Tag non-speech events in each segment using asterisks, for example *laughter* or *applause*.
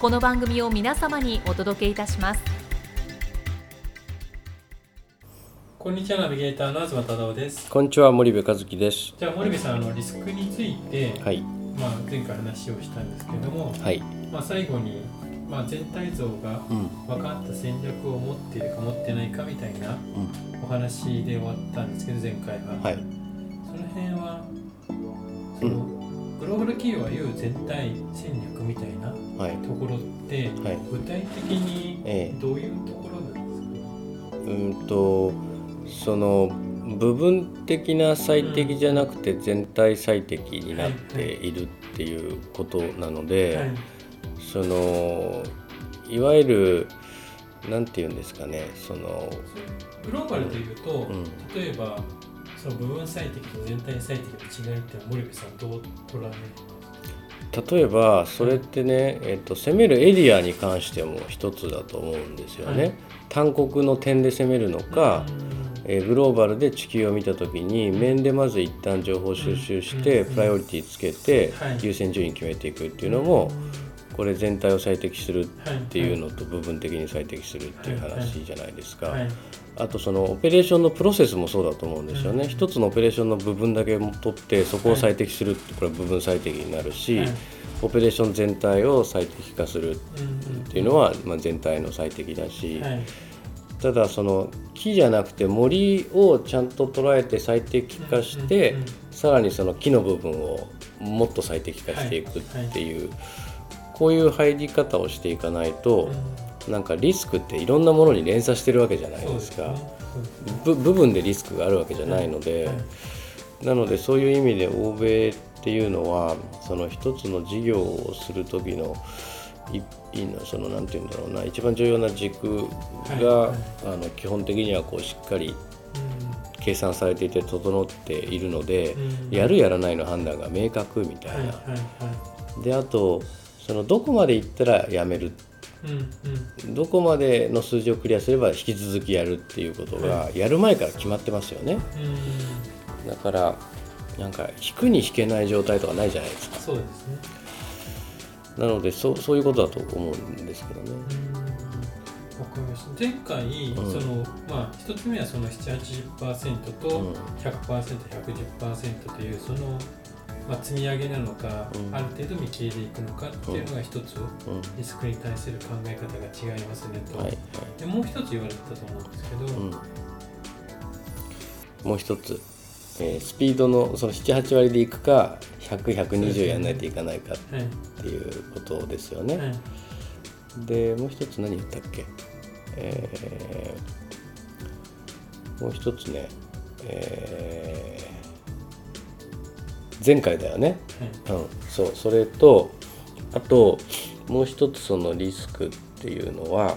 この番組を皆様にお届けいたします。こんにちはナビゲーターの東忠夫です。こんにちは森部和樹です。じゃあ森部さんあのリスクについて、はい。まあ、前回話をしたんですけれども、はい。まあ、最後に、まあ、全体像がうん。分かった戦略を持っているか持ってないかみたいなお話で終わったんですけど前回は、はい企業が言う全体戦略みたいなはい。ところって、はい。具体的にええ。どういうところなんですか、うんとその部分的な最適じゃなくて全体最適になっているっていうことなので、はい。そのいわゆるなんて言うんですかねそのグローバルでいうと、ん。例えばその部分最適と全体最適の違いって森部さんどう捉え例えばそれってね、えっと、攻めるエリアに関しても一つだと思うんですよね。はい。単国の点で攻めるのか、えーグローバルで地球を見た時に面でまず一旦情報収集してうん。プライオリティつけてはい。優先順位決めていくっていうのもこれ全体を最適するっていうののと部分的に最適するっていう話じゃないですか。はい。あとそのオペレーションのプロセスもそうだと思うんですようんね一つのオペレーションの部分だけ取ってそこを最適するってこれは部分最適になるしはい。オペレーション全体を最適化するっていうのはまあ全体の最適だしはい。ただその木じゃなくて森をちゃんと捉えて最適化して、さらにその木の部分をもっと最適化していくっていう、こういう入り方をしていかないと、なんかリスクっていろんなものに連鎖してるわけじゃないですか。ね。部分でリスクがあるわけじゃないので、はい。なのでそういう意味で欧米っていうのはその一つの事業をする時のいそのなんて言うんだろうな一番重要な軸が、はい。あの基本的にはこうしっかりう計算されていて整っているので、うん。やるやらないの判断が明確みたいな。んはいはいはであとそのどこまで行ったらやめる？いうんうん。どこまでの数字をクリアすれば引き続きやるっていうことがやる前から決まってますよね。うんだからなんか引くに引けない状態とかないじゃないですか。そうですね。なのでそうそういうことだと思うんですけどね。うん。わかりました。前回、ん。そのまあ一つ目はその780%とうん。100%110% というその、まあ、積み上げなのか、うん。ある程度見切りでいくのかっていうのが一つうん。リスクに対する考え方が違いますねと、はい。はいでもう一つ言われてたと思うんですけど、うん、もう一つ、えースピードのその78割でいくか100120やらないといかないかはいっていうことですよね。はい。でもう一つ何言ったっけ、えーもう一つね、えー前回だよね、うん、そうそれとあともう一つそのリスクっていうのは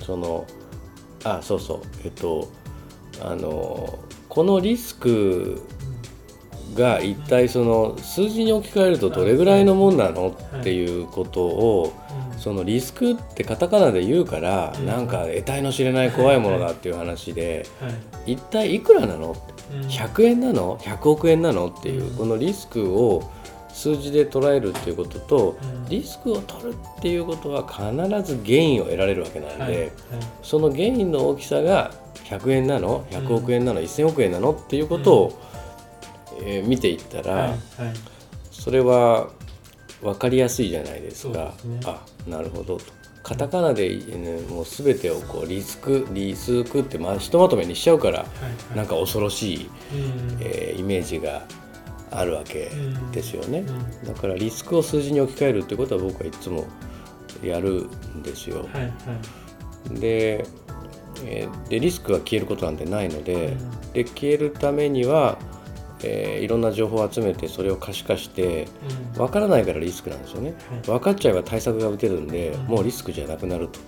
そのあそうそう。えっとあのこのリスクが一体その数字に置き換えるとどれぐらいのもんなのっていうことをうんそのリスクってカタカナで言うからうん。なんか得体の知れない怖いものだっていう話ではい。一体いくらなの？うん。100円なの？100億円なの？っていううん。このリスクを数字で捉えるっていうこととうん。リスクを取るっていうことは必ずゲインを得られるわけなんはい。はい。でそのゲインの大きさが100円なの？100億円なの？1000億円なの？っていうことをえー見ていったら、はい。はい。それは分かりやすいじゃないですか。すね。あなるほどと。カタカナで、ね、もう全てをこうリスクリスクってまひとまとめにしちゃうからはいはい。なんか恐ろしい、うん。えーイメージがあるわけですよね。うん。だからリスクを数字に置き換えるってことは僕はいつもやるんですよ。はいはい。でえーでリスクが消えることなんてないので,、うん。で消えるためには、えーいろんな情報を集めてそれを可視化してうん。分からないからリスクなんですよね。はい。分かっちゃえば対策が打てるんでうん。もうリスクじゃなくなると。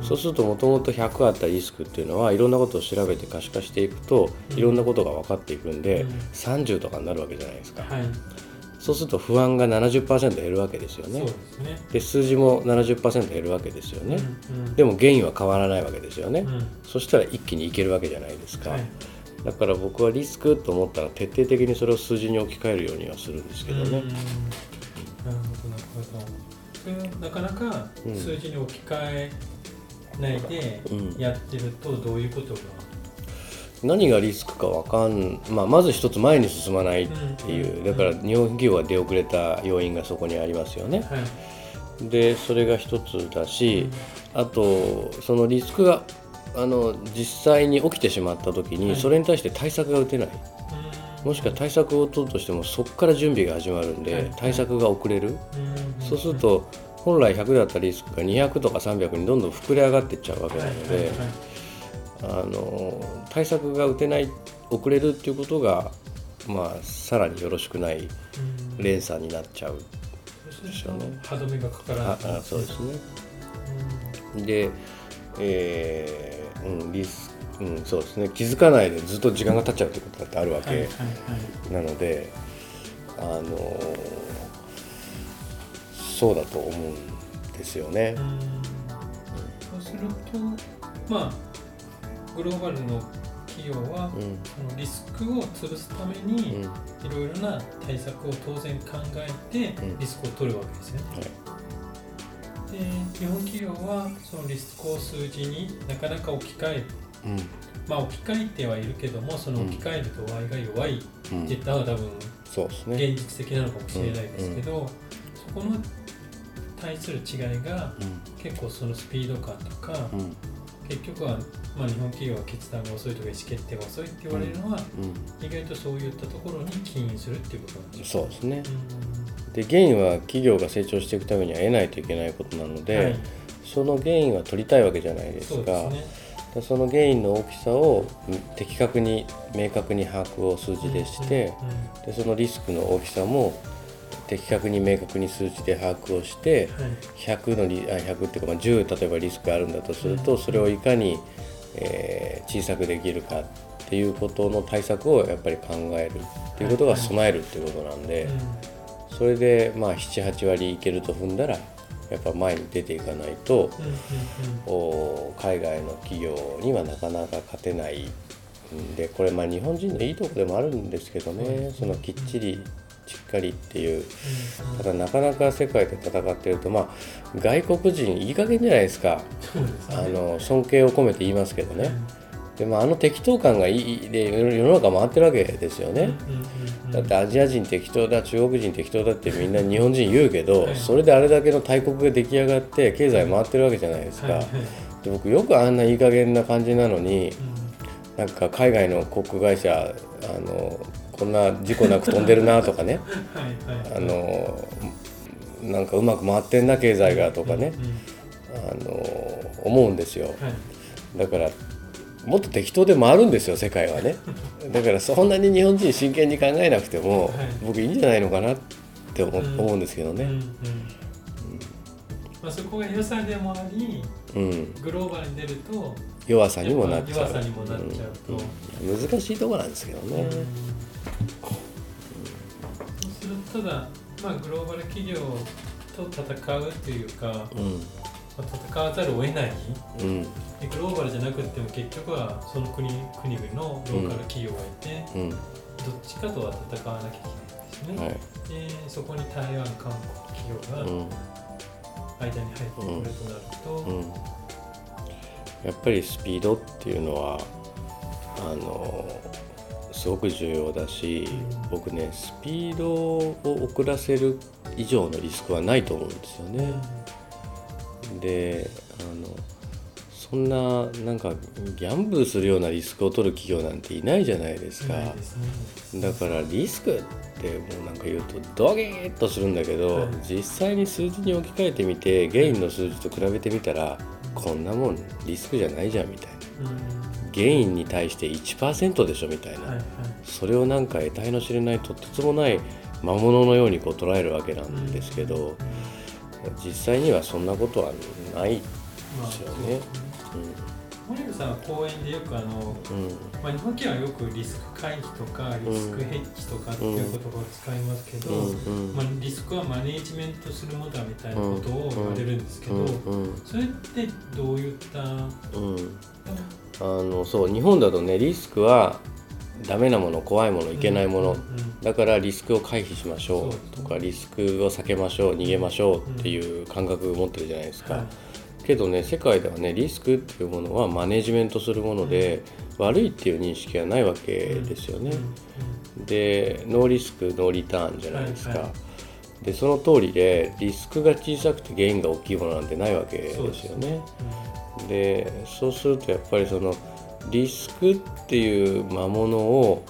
うん。そうするともともと100あったリスクっていうのはいろんなことを調べて可視化していくとうん。いろんなことが分かっていくんでうん。30とかになるわけじゃないですか。はい。そうすると不安が70%減るわけですよね。ですね。で数字も70%減るわけですよね。うん。うん。でも原因は変わらないわけですよね。うん。そしたら一気にいけるわけじゃないですか、はいだから僕はリスクと思ったら徹底的にそれを数字に置き換えるようにはするんですけどね。うん。なるほどなるほど。それはなかなかうん数字に置き換えないでうん。やってるとどういうことが、何がリスクかわかん、まあ、まず一つ前に進まないっていう。だから日本企業が出遅れた要因がそこにありますよね。はい。でそれが一つだしあとそのリスクがあの実際に起きてしまった時はい。にそれに対して対策が打てない。うん。もしくは対策を打とうとしてもそこから準備が始まるんはい。で対策が遅れる。うん。そうすると本来100だったリスクが200とか300にどんどん膨れ上がっていっちゃうわけなのはいであの対策が打てない遅れるっていうことがまあさらによろしくないうん。連鎖になっちゃう。ですよね。歯止めがかからあない。あそうですね。うん。でえーうんリスうん、そうですね。気づかないでずっと時間が経っちゃうってことだってあるわはいはいけなので、あのそうだと思うんですよね。うん。そうするとまあグローバルの企業はうん。そのリスクを潰すために、うん。はいいろいろな対策を当然考えてうん。リスクを取るわけですよね。で日本企業はそのリスクを数字になかなか置き換えうん。まあ置き換えてはいるけどもその置き換える度合いが弱い。ってうん言ったのが多分そうですね。現実的なのかもしれないですけど、そこの対する違いが結構そのスピード感とか、うん。うん結局は、まあ、日本企業は決断が遅いとか意思決定が遅いって言われるのは、うん。意外とそういったところに起因するっていうことなんですそうですね。うで原因は企業が成長していくためには得ないといけないことなので、んはい、その原因は取りたいわけじゃないですがそね。でその原因の大きさをうん的確に明確に把握を数字でして、でそのリスクの大きさも的確に明確に数値で把握をしてはい。100のリあ100っていうか、まあ、10例えばリスクがあるんだとすると、うんそれをいかに、えー小さくできるかっていうことの対策をやっぱり考えるっていうことが備えるっていうことなんで、それでまあ78割いけると踏んだらやっぱ前に出ていかないとお海外の企業にはなかなか勝てないんでこれまあ日本人のいいとこでもあるんですけどねそのきっちりしっかりっていう。うんただなかなか世界で戦ってるとまあ外国人いい加減じゃないですか。ね。あの尊敬を込めて言いますけどねで、まあ、あの適当感がいいで世の中回ってるわけですよね。だってアジア人適当だ中国人適当だってみんな日本人言うけど、はい。それであれだけの大国が出来上がって経済回ってるわけじゃないですか、で僕よくあんないい加減な感じなのにうん。なんか海外の航空会社あのこんな事故なく飛んでるなとかね。*laughs* はいはい。あのなんかうまく回ってんな経済がとかね。あの思うんですよ。はい。だからもっと適当で回るんですよ世界はね。だからそんなに日本人真剣に考えなくても、はい。僕いいんじゃないのかなって思,、うんですけどね、うんうんまあ、そこが良さでもありうん、グローバルに出ると弱さにもなっちゃう。弱さにもなっちゃうと、うん。うん。難しいとこなんですけどね、そうするとただ、まあ、グローバル企業と戦うというか、まうんあ、戦わざるを得ない。うん。でグローバルじゃなくても結局はその国国々のローカル企業がいて、うん。どっちかとは戦わなきゃいけないんですね、はい。でそこに台湾韓国企業がうん。間に入ってくるとなると、うん、やっぱりスピードっていうのはあのすごく重要だし、うん。僕ねスピードを遅らせる以上のリスクはないと思うんですよね。であのそんななんかギャンブルするようなリスクを取る企業なんていないじゃないですか。だからリスクってもうなんか言うとドギーッとするんだけど、はい。実際に数字に置き換えてみてゲインの数字と比べてみたらこんなもんリスクじゃないじゃんみたいな。うん。ゲインに対して1%でしょみたいな、はいはい。それをなんか得体の知れないとてつもない魔物のようにこう捉えるわけなんですけど、うん実際にはそんなことはないまあですよね森部さんは講演でよくあの、うん。うんまあ、日本企業はよくリスク回避とかリスクヘッジとかっていう言葉を使いますけど、うんうん。まあ、リスクはマネージメントするものだみたいなことを言われるんですけど、うんそれってどういった、あのそう日本だとねリスクはダメなもの怖いものいけないもの、だからリスクを回避しましょそう。とかリスクを避けましょう逃げましょうっていう感覚を持ってるじゃないですか、はい。けどね世界ではねリスクっていうものはマネジメントするもので、悪いっていう認識はないわけですよね、でノーリスクノーリターンじゃないですか、でその通りでリスクが小さくてゲインが大きいものなんてないわけですよね。でそうするとやっぱりそのリスクっていう魔物を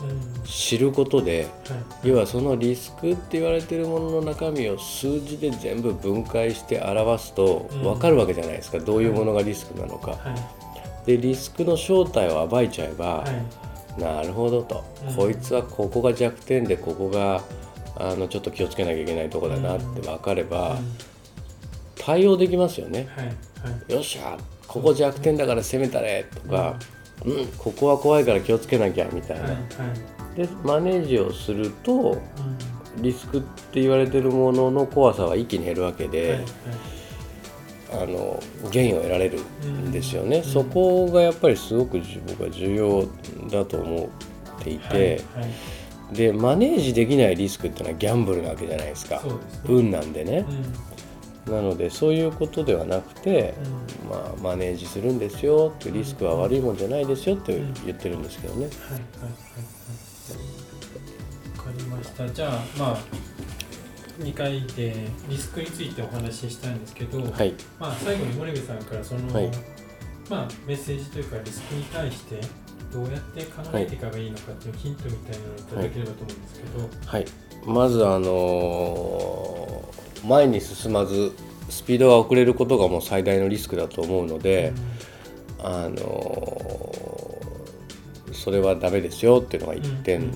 知ることではい。要はそのリスクって言われてるものの中身を数字で全部分解して表すとうん。分かるわけじゃないですか、どういうものがリスクなのか。はい。でリスクの正体を暴いちゃえば、はい。なるほどと、うん。こいつはここが弱点でここがあのちょっと気をつけなきゃいけないとこだなって分かれば、うん。対応できますよね。よっしゃここ弱点だから攻めたれとか、うん、ここは怖いから気をつけなきゃみたいな。はいはい。でマネージをするとうん。リスクって言われてるものの怖さは一気に減るわけで、はいはい。あのゲインを得られるんですよね、うん。そこがやっぱりすごくじ僕は重要だと思っていて、はいはい。でマネージできないリスクっていうのはギャンブルなわけじゃないですか。ね。運なんでね。う、んなのでそういうことではなくて、うん。まあ、マネージするんですよってリスクは悪いもんじゃないですよって言ってるんですけどね、はいはいはいはい。わかりました。じゃあまあ2回でリスクについてお話ししたんですけど、はい。まあ、最後に森部さんからその、はい。まあ、メッセージというかリスクに対してどうやって考えていけばいいのかっていうヒントみたいなのをいただければと思うんですけど、はい、まずあのー前に進まずスピードが遅れることがもう最大のリスクだと思うので、あのそれはダメですよっていうのが1点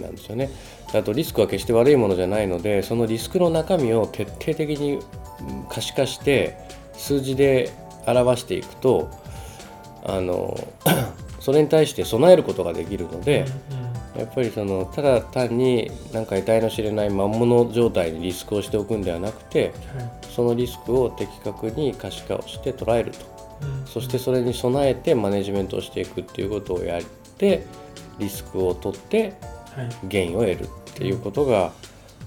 なんですよね。あとリスクは決して悪いものじゃないのでそのリスクの中身を徹底的に可視化して数字で表していくとあの *coughs* それに対して備えることができるので、やっぱりそのただ単になんか得体の知れない魔物状態にリスクをしておくんではなくてそのリスクを的確に可視化をして捉えるとうんそしてそれに備えてマネジメントをしていくっていうことをやってリスクを取ってはいゲインを得るっていうことが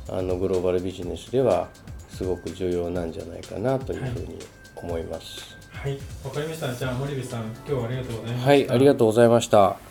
あのグローバルビジネスではすごく重要なんじゃないかなというふうに思います。はい、わかりました。じゃあ森部さん、今日はありがとうございました。はい、ありがとうございました。